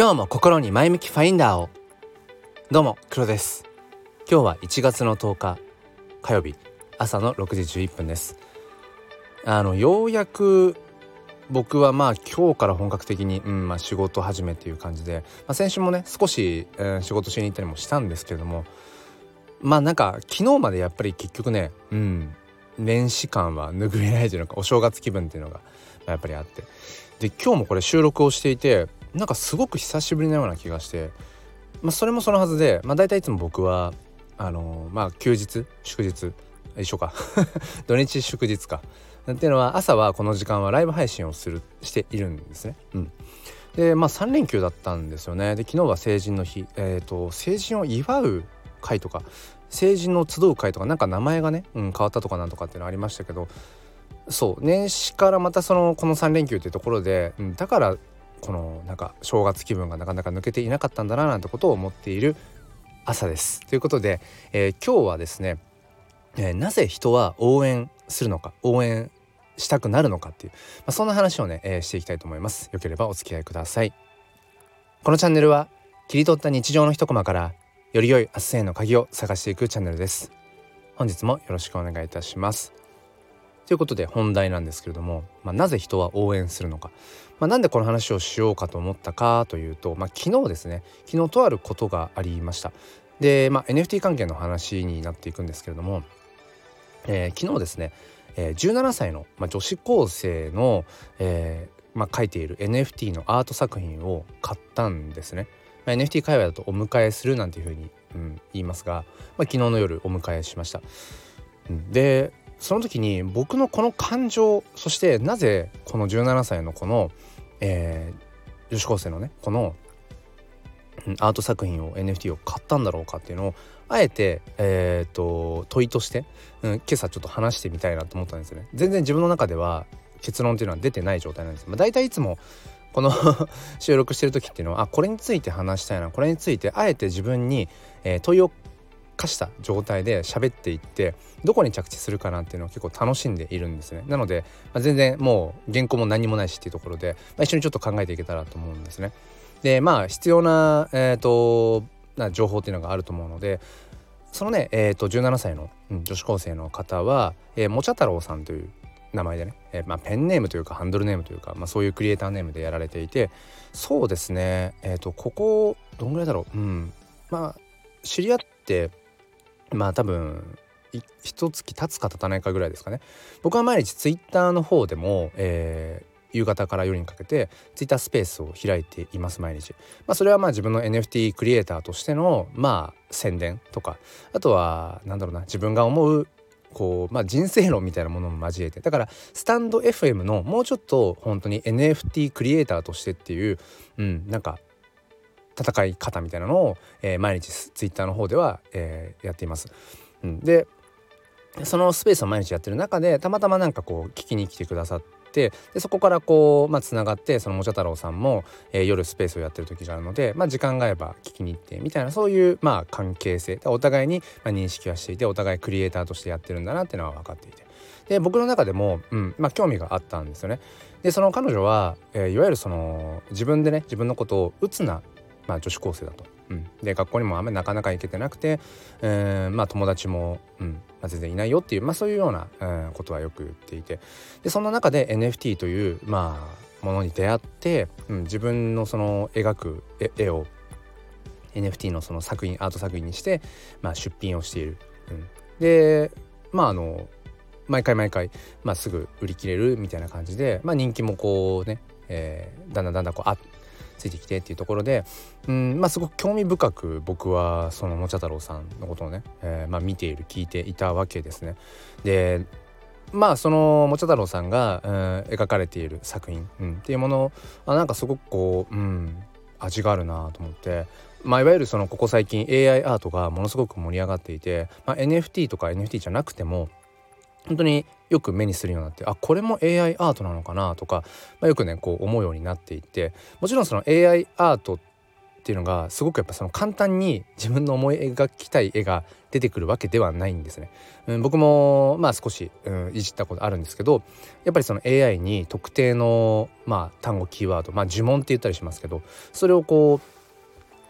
今日も心に前向きファインダーを。どうも黒です。今日は1月の10日火曜日朝の6時11分です。あのようやく僕はまあ今日から本格的に、うんまあ、仕事始めっていう感じで、まあ、先週もね少し、えー、仕事しに行ったりもしたんですけれどもまあなんか昨日までやっぱり結局ねうん年始感は拭えないというのかお正月気分っていうのがやっぱりあって。で今日もこれ収録をしていてなんかすごく久しぶりなような気がして、まあ、それもそのはずで、まあ、大体いつも僕はあのー、まあ休日祝日一緒か 土日祝日かっていうのは朝はこの時間はライブ配信をするしているんですね。うん、でまあ3連休だったんですよね。で昨日は成人の日、えーと、成人を祝う会とか成人の集う会とかなんか名前がね、うん、変わったとかなんとかっていうのありましたけどそう年始からまたそのこの3連休っていうところで、うん、だからこのなんか正月気分がなかなか抜けていなかったんだななんてことを思っている朝です。ということで、えー、今日はですね、えー、なぜ人は応援するのか応援したくなるのかっていう、まあ、そんな話をね、えー、していきたいと思います。よければお付き合いください。このチャンネルは切り取った日常の一コマからより良い明日への鍵を探していくチャンネルです。本日もよろしくお願いいたします。ということで本題なんですけれども、まあ、なぜ人は応援するのか、まあ、なんでこの話をしようかと思ったかというと、まあ、昨日ですね昨日とあることがありました。で、まあ、NFT 関係の話になっていくんですけれども、えー、昨日ですね、えー、17歳の、まあ、女子高生の、えーまあ、描いている NFT のアート作品を買ったんですね、まあ、NFT 界隈だとお迎えするなんていうふうに、うん、言いますが、まあ、昨日の夜お迎えしました、でその時に僕のこの感情そしてなぜこの17歳のこの、えー、女子高生のねこのアート作品を NFT を買ったんだろうかっていうのをあえて、えーと、問いとして、うん、今朝ちょっと話してみたいなと思ったんですよね。全然自分の中では結論っていうのは出てない状態なんです。まあ、大体いつもこの 収録してる時っていうのはあこれについて話したいなこれについてあえて自分に、えー、問いを化した状態で喋っていってどこに着地するかなっていうのを結構楽しんでいるんですね。なので、まあ、全然もう原稿も何もないしっていうところで、まあ、一緒にちょっと考えていけたらと思うんですね。でまあ必要な,、えーと、な情報っていうのがあると思うのでそのね、えーと、17歳の、女子高生の方は、えー、もちゃ太郎さんという名前でね、えー、まあ、ペンネームというかハンドルネームというか、まあ、そういうクリエイターネームでやられていてそうですねえっ、ー、とここどんぐらいだろう。うんまあ知り合ってまあ多分一月経つか経たないかぐらいですかね。僕は毎日ツイッターの方でも、えー、夕方から夜にかけてツイッタースペースを開いています毎日、まあ、それはまあ自分の NFT クリエイターとしてのまあ宣伝とかあとはなんだろうな自分が思うこう、まあ、人生論みたいなものも交えて。だからスタンド FM のもうちょっと本当に NFT クリエイターとしてっていう、うん、なんか戦い方みたいなのを、えー、毎日ツイッターの方では、えー、やっています。うん、でそのスペースを毎日やってる中でたまたまなんかこう聞きに来てくださってでそこからこうまあがってそのもちゃ太郎さんも、えー、夜スペースをやってる時があるので、まあ、時間が合えば聞きに行ってみたいなそういうまあ関係性お互いにまあ認識はしていてお互いクリエイターとしてやってるんだなっていうのは分かっていてで僕の中でも、うんまあ、興味があったんですよね。でその彼女は、えー、いわゆるその自分でね自分のことを「打つなまあ、女子高生だと。うん、で学校にもあんまりなかなか行けてなくて、えー、まあ、友達も、うんまあ、全然いないよっていう、まあ、そういうような、えー、ことはよく言っていてでそんな中で NFT という、まあ、ものに出会って、うん、自分のその描く絵を NFT のその作品アート作品にして、まあ、出品をしている。うん、でまああの毎回毎回、まあ、すぐ売り切れるみたいな感じで、まあ、人気もこうね、えー、だんだんだんだんこうあついてきてっていうところでうんまあすごく興味深く僕はそのもちゃ太郎さんのことをね、えー、まあ、見ている聞いていたわけですね。でまあそのもちゃ太郎さんが、うん、描かれている作品、うん、っていうものあなんかすごくこう、うん、味があるなと思って、まあ、いわゆるそのここ最近 AI アートがものすごく盛り上がっていて、まあ、NFT とか NFT じゃなくても本当によく目にするようになってあこれも AI アートなのかなとか、まあ、よくねこう思うようになっていってもちろんその AI アートっっていうのがすごくやっぱその簡単に自分の思い描きたい絵が出てくるわけではないんですね。うん、僕もまあ少し、うん、いじったことあるんですけどやっぱりその AI に特定の、まあ、単語キーワード、まあ、呪文って言ったりしますけどそれをこう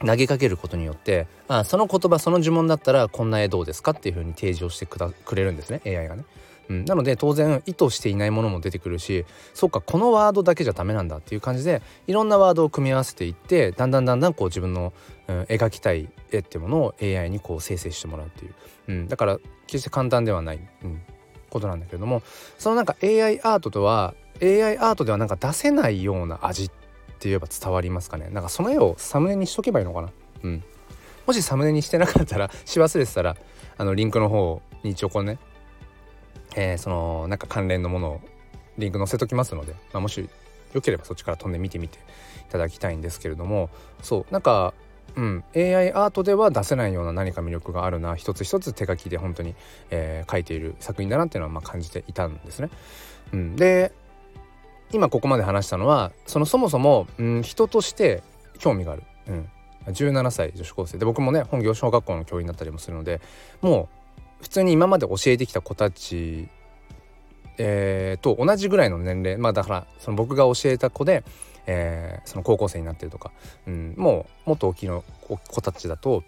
投げかけることによってあその言葉その呪文だったらこんな絵どうですかっていうふうに提示をしてくれるんですね AI がね。うん、なので当然意図していないものも出てくるしそうかこのワードだけじゃダメなんだっていう感じでいろんなワードを組み合わせていってだんだんだんだんこう自分の、うん、描きたい絵っていうものを AI にこう生成してもらうっていう、うん、だから決して簡単ではない、うん、ことなんだけれどもそのなんか AI アートとは AI アートではなんか出せないような味っって言えば伝わりますかね。なんかその絵をサムネにしとけばいいのかな。うん。もしサムネにしてなかったら し忘れてたらあのリンクの方に一応こうねえー、そのなんか関連のものをリンク載せときますので、まあ、もしよければそっちから飛んで見てみていただきたいんですけれどもそうなんかうん、AI アートでは出せないような何か魅力があるな。一つ一つ手書きで本当に、えー、書いている作品だなっていうのはまあ感じていたんですね。うん、で今ここまで話したのはそのそもそも、うん、人として興味がある、うん、17歳女子高生。で僕もね本業小学校の教員だったりもするのでもう普通に今まで教えてきた子たち、えー、と同じぐらいの年齢。まあだからその僕が教えた子で、えー、その高校生になってるとか、うん、もうもっと大きいの子たちだと、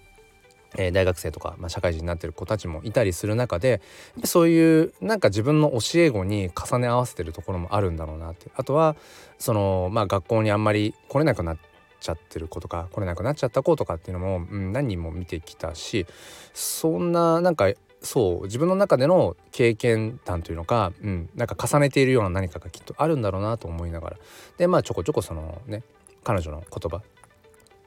えー、大学生とか、まあ、社会人になってる子たちもいたりする中でそういうなんか自分の教え子に重ね合わせてるところもあるんだろうなって。あとはその、まあ、学校にあんまり来れなくなっちゃってる子とか来れなくなっちゃった子とかっていうのも、うん、何人も見てきたしそんななんかそう自分の中での経験談というのか、うん、なんか重ねているような何かがきっとあるんだろうなと思いながら。でまあちょこちょこそのね彼女の言葉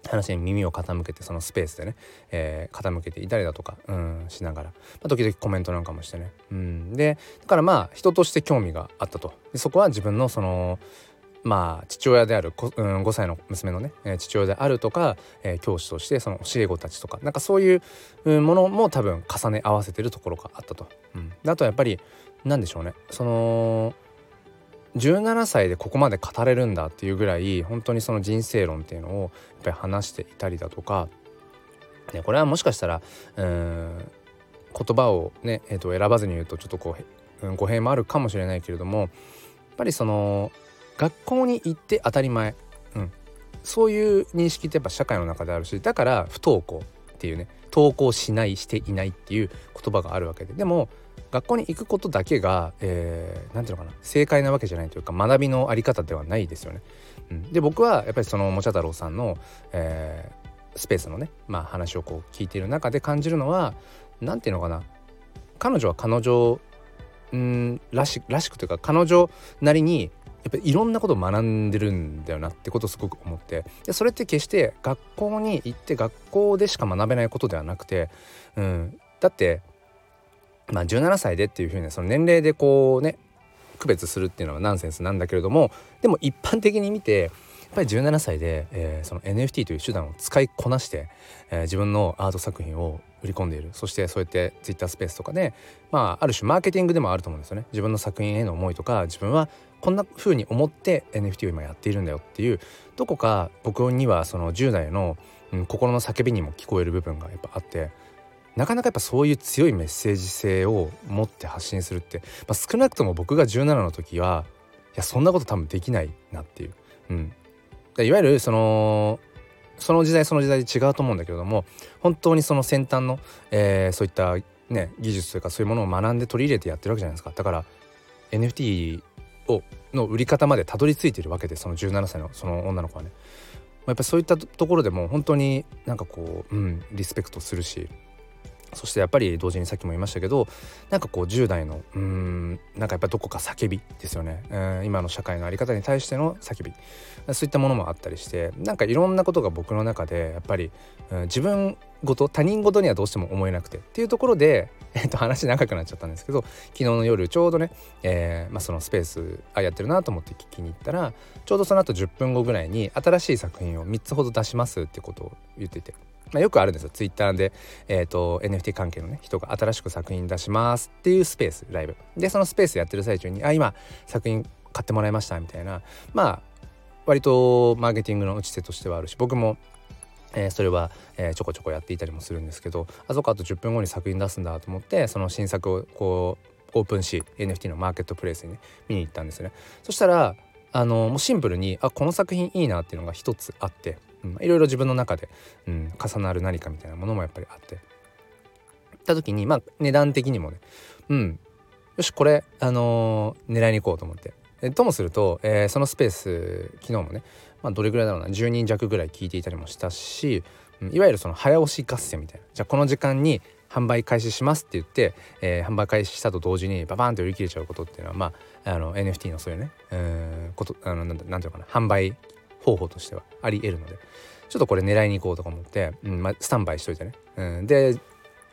話に耳を傾けてそのスペースでね、えー、傾けていたりだとか、うん、しながら、まあ、時々コメントなんかもしてね、うん、でだからまあ人として興味があったと。でそこは自分のそのまあ父親である、うん、5歳の娘のね、え父親であるとか、えー、教師としてその教え子たちとかなんかそういうものも多分重ね合わせてるところがあったと。うん、あとはやっぱり何でしょうね。その17歳でここまで語れるんだっていうぐらい本当にその人生論っていうのをやっぱり話していたりだとか、ね、これはもしかしたらうん言葉をね、えー、と選ばずに言うとちょっとこう、うん、語弊もあるかもしれないけれどもやっぱりその学校に行って当たり前、うん、そういう認識ってやっぱ社会の中であるしだから不登校っていうね登校しないしていないっていう言葉があるわけででも学校に行くことだけが何、えー、て言うのかな正解なわけじゃないというか学びのあり方ではないですよね。うん、で僕はやっぱりそのもちゃ太郎さんの、えー、スペースのね、まあ、話をこう聞いている中で感じるのは何て言うのかな彼女は彼女んらしらしくというか彼女なりにやっぱりいろんなことを学んでるんだよなってことをすごく思って。でそれって決して学校に行って学校でしか学べないことではなくて、うん、だってまあ17歳でっていうふうにその年齢でこうね区別するっていうのはナンセンスなんだけれどもでも一般的に見てぱり17歳で、えー、その NFT という手段を使いこなして、えー、自分のアート作品を売り込んでいる。そしてそうやって Twitter スペースとかでまあある種マーケティングでもあると思うんですよね。自分の作品への思いとか自分はこんな風に思って NFT を今やっているんだよっていうどこか僕にはその10代の、うん、心の叫びにも聞こえる部分がやっぱあってなかなかやっぱそういう強いメッセージ性を持って発信するって、まあ、少なくとも僕が17の時はいやそんなこと多分できないなっていう。うん、いわゆるそのその時代その時代で違うと思うんだけれども本当にその先端の、えー、そういったね技術というかそういうものを学んで取り入れてやってるわけじゃないですか。だから NFT をの売り方までたどり着いてるわけでその17歳のその女の子はね。やっぱそういったところでも本当になんかこう、うん、リスペクトするしそしてやっぱり同時にさっきも言いましたけどなんかこう10代のうんなんかやっぱどこか叫びですよね、うん、今の社会の在り方に対しての叫びそういったものもあったりしてなんかいろんなことが僕の中でやっぱり、うん、自分ごと他人事にはどうしても思えなくてっていうところで、えっと、話長くなっちゃったんですけど昨日の夜ちょうどね、えーまあ、そのスペースあやってるなと思って聞きに行ったらちょうどその後10分後ぐらいに新しい作品を3つほど出しますってことを言っていて。まあ、よくあるんですよ。ツイッターで、えーと、NFT 関係のね人が新しく作品出しますっていうスペースライブ。でそのスペースやってる最中に「あ今作品買ってもらいました」みたいな。まあ割とマーケティングの打ち手としてはあるし僕もえー、それは、えー、ちょこちょこやっていたりもするんですけどあそこあと10分後に作品出すんだと思ってその新作をこうオープンし NFT のマーケットプレイスにね見に行ったんですよね。そしたらあのもうシンプルにあこの作品いいなっていうのが一つあって、いろいろ自分の中で、うん、重なる何かみたいなものもやっぱりあって。った時にまあ値段的にもねうん。よしこれあのー、狙いに行こうと思って。えともすると、えー、そのスペース昨日もね、まあ、どれぐらいだろうな10人弱ぐらい聞いていたりもしたし、うん、いわゆるその早押し合戦みたいな。じゃあこの時間に販売開始しますって言って、えー、販売開始したと同時にババーンと売り切れちゃうことっていうのはまああの NFT のそういうねうんことあのなんなんていうのかな販売方法としてはありえるのでちょっとこれ狙いに行こうとか思って、うんまあ、スタンバイしといてね、うん、で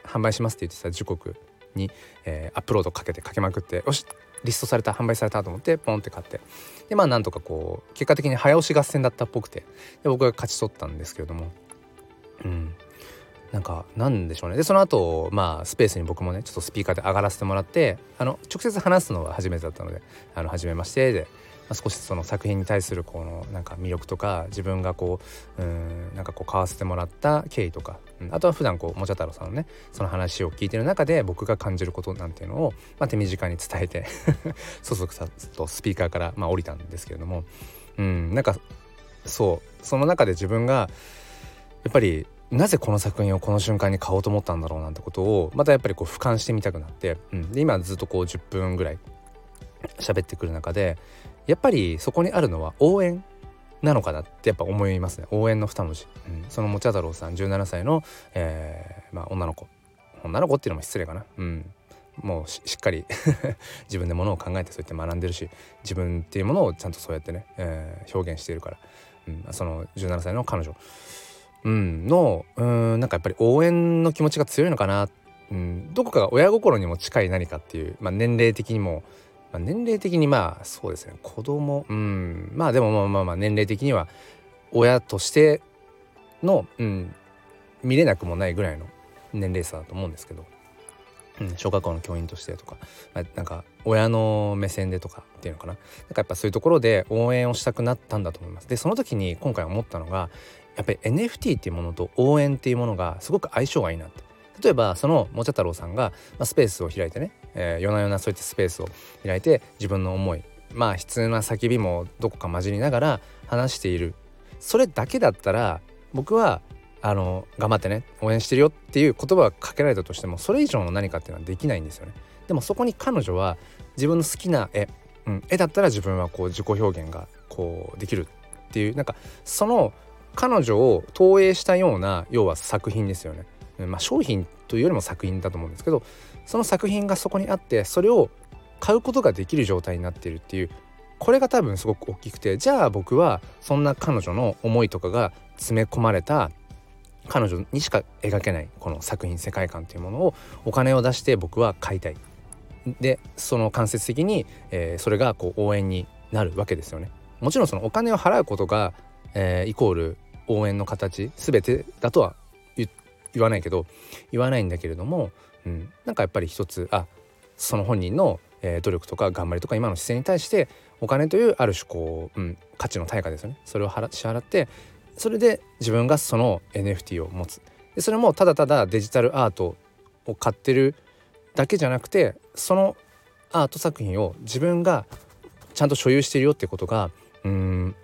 販売しますって言ってた時刻に、えー、アップロードかけてかけまくってよしリストされた販売されたと思ってポンって買って。でまあなんとかこう結果的に早押し合戦だったっぽくて。で僕が勝ち取ったんですけれども。うん。なんかなんでしょうね。でその後まあスペースに僕もねちょっとスピーカーで上がらせてもらってあの直接話すのは初めてだったので「あの初めまして」で、少しその作品に対するこのなんか魅力とか自分がこううんなんかこう買わせてもらった経緯とか、うん、あとは普段こうもちゃ太郎さんのねその話を聞いてる中で僕が感じることなんていうのを、まあ、手短に伝えて そそくさとスピーカーから、まあ、降りたんですけれどもうんなんかそうその中で自分がやっぱりなぜこの作品をこの瞬間に買おうと思ったんだろうなんてことをまたやっぱりこう俯瞰してみたくなって、うん、で今ずっとこう10分ぐらい喋ってくる中でやっぱりそこにあるのは応援なのかなってやっぱ思いますね。応援の2文字、うん、そのもちゃ太郎さん17歳の、えーまあ、女の子。女の子っていうのも失礼かな。うん。もうしっかり 自分でものを考えてそうやって学んでるし自分っていうものをちゃんとそうやってね、えー、表現しているから、うん、その17歳の彼女。うん、のうんなんかやっぱり応援の気持ちが強いのかな、うん、どこかが親心にも近い何かっていう、まあ、年齢的にも、まあ、年齢的にまあそうですね。子供。うん。まあでもまあまあまあ年齢的には親としての、うん、見れなくもないぐらいの年齢差だと思うんですけど、うん、小学校の教員としてとか、まあ、なんか親の目線でとかっていうのかな。なんかやっぱそういうところで応援をしたくなったんだと思います。でその時に今回思ったのがやっぱり NFT っていうものと応援っていうものがすごく相性がいいなって。例えばそのもちゃ太郎さんが、まあ、スペースを開いてね、えー、夜な夜なそういったスペースを開いて自分の思いまあ悲痛な叫びもどこか混じりながら話しているそれだけだったら僕はあの頑張ってね応援してるよっていう言葉がかけられたとしてもそれ以上の何かっていうのはできないんですよね。でもそこに彼女は自分の好きな絵、うん、絵だったら自分はこう自己表現がこうできるっていうなんかその彼女を投影したような要は作品ですよね。まあ、商品というよりも作品だと思うんですけどその作品がそこにあってそれを買うことができる状態になっているっていうこれが多分すごく大きくてじゃあ僕はそんな彼女の思いとかが詰め込まれた彼女にしか描けないこの作品世界観というものをお金を出して僕は買いたい。でその間接的に、えー、それがこう応援になるわけですよね。もちろんそのお金を払うことがえー、イコール応援の形全てだとは言わないけど言わないんだけれども、うん、なんかやっぱり一つあその本人の、えー、努力とか頑張りとか今の姿勢に対してお金というある種こう、うん、価値の対価ですよね。それを支払ってそれで自分がその NFT を持つ。でそれもただただデジタルアートを買ってるだけじゃなくてそのアート作品を自分がちゃんと所有してるよってことがうん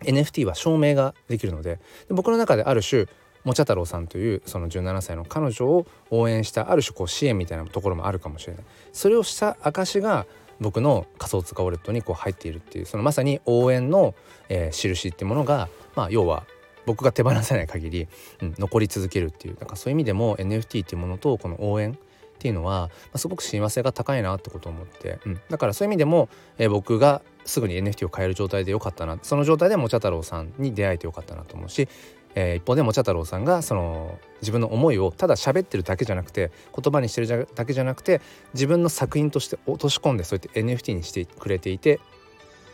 NFT は証明ができるので僕の中である種もちゃ太郎さんというその17歳の彼女を応援したある種こう支援みたいなところもあるかもしれない。それをした証が僕の仮想通貨ウォレットにこう入っているっていうそのまさに応援の、えー、印っていうものが、まあ、要は僕が手放せない限り、うん、残り続けるっていうなんかそういう意味でも NFT っていうものとこの応援っていうのは、まあ、すごく親和性が高いなってことを思って、うん、だからそういう意味でも、えー、僕がすぐに NFT を買える状態でよかったなその状態でもちゃ太郎さんに出会えてよかったなと思うし、えー、一方でもちゃ太郎さんがその自分の思いをただ喋ってるだけじゃなくて言葉にしてるだけじゃなくて自分の作品として落とし込んでそうやって NFT にしてくれていて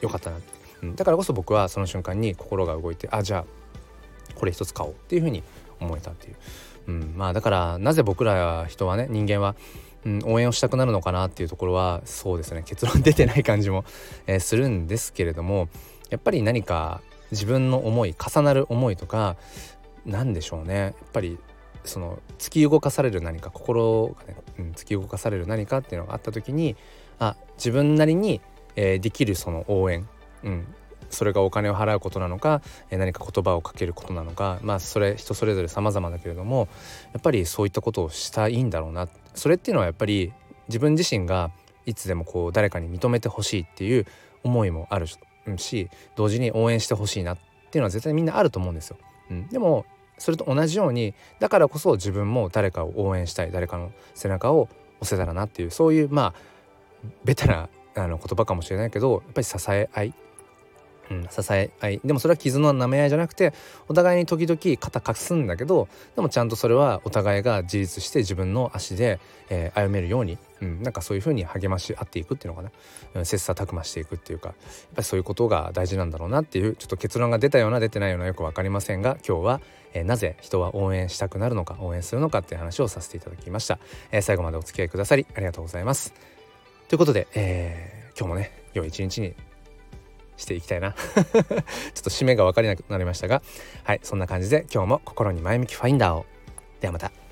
よかったな、うん、だからこそ僕はその瞬間に心が動いてあじゃあこれ一つ買おうっていうふうに思えたっていう、うん、まあだからなぜ僕ら人はね人間はうん、応援をしたくなるのかなっていうところはそうですね。結論出てない感じも、えー、するんですけれどもやっぱり何か自分の思い重なる思いとか何でしょうね。やっぱりその突き動かされる何か心がね、うん、突き動かされる何かっていうのがあった時にあ自分なりに、えー、できるその応援、うん、それがお金を払うことなのか、えー、何か言葉をかけることなのかまあそれ人それぞれ様々だけれどもやっぱりそういったことをしたいんだろうな。それっていうのはやっぱり自分自身がいつでもこう誰かに認めてほしいっていう思いもある。し同時に応援してほしいなっていうのは絶対みんなあると思うんですよ。うん、でもそれと同じようにだからこそ自分も誰かを応援したい誰かの背中を押せたらなっていうそういうまあベタなあの言葉かもしれないけどやっぱり支え合いうん、支え合い。でもそれは傷の舐め合いじゃなくてお互いに時々肩貸すんだけどでもちゃんとそれはお互いが自立して自分の足で、えー、歩めるように、うん、なんかそういうふうに励まし合っていくっていうのかな、うん、切磋琢磨していくっていうかやっぱりそういうことが大事なんだろうなっていうちょっと結論が出たような出てないようなよく分かりませんが今日は、えー、なぜ人は応援したくなるのか応援するのかっていう話をさせていただきました、えー、最後までお付き合いくださりありがとうございます。ということで、え、今日もね良い一日にしていきたいな。ちょっと締めが分かりなくなりましたが。はいそんな感じで今日も心に前向きファインダーを。ではまた。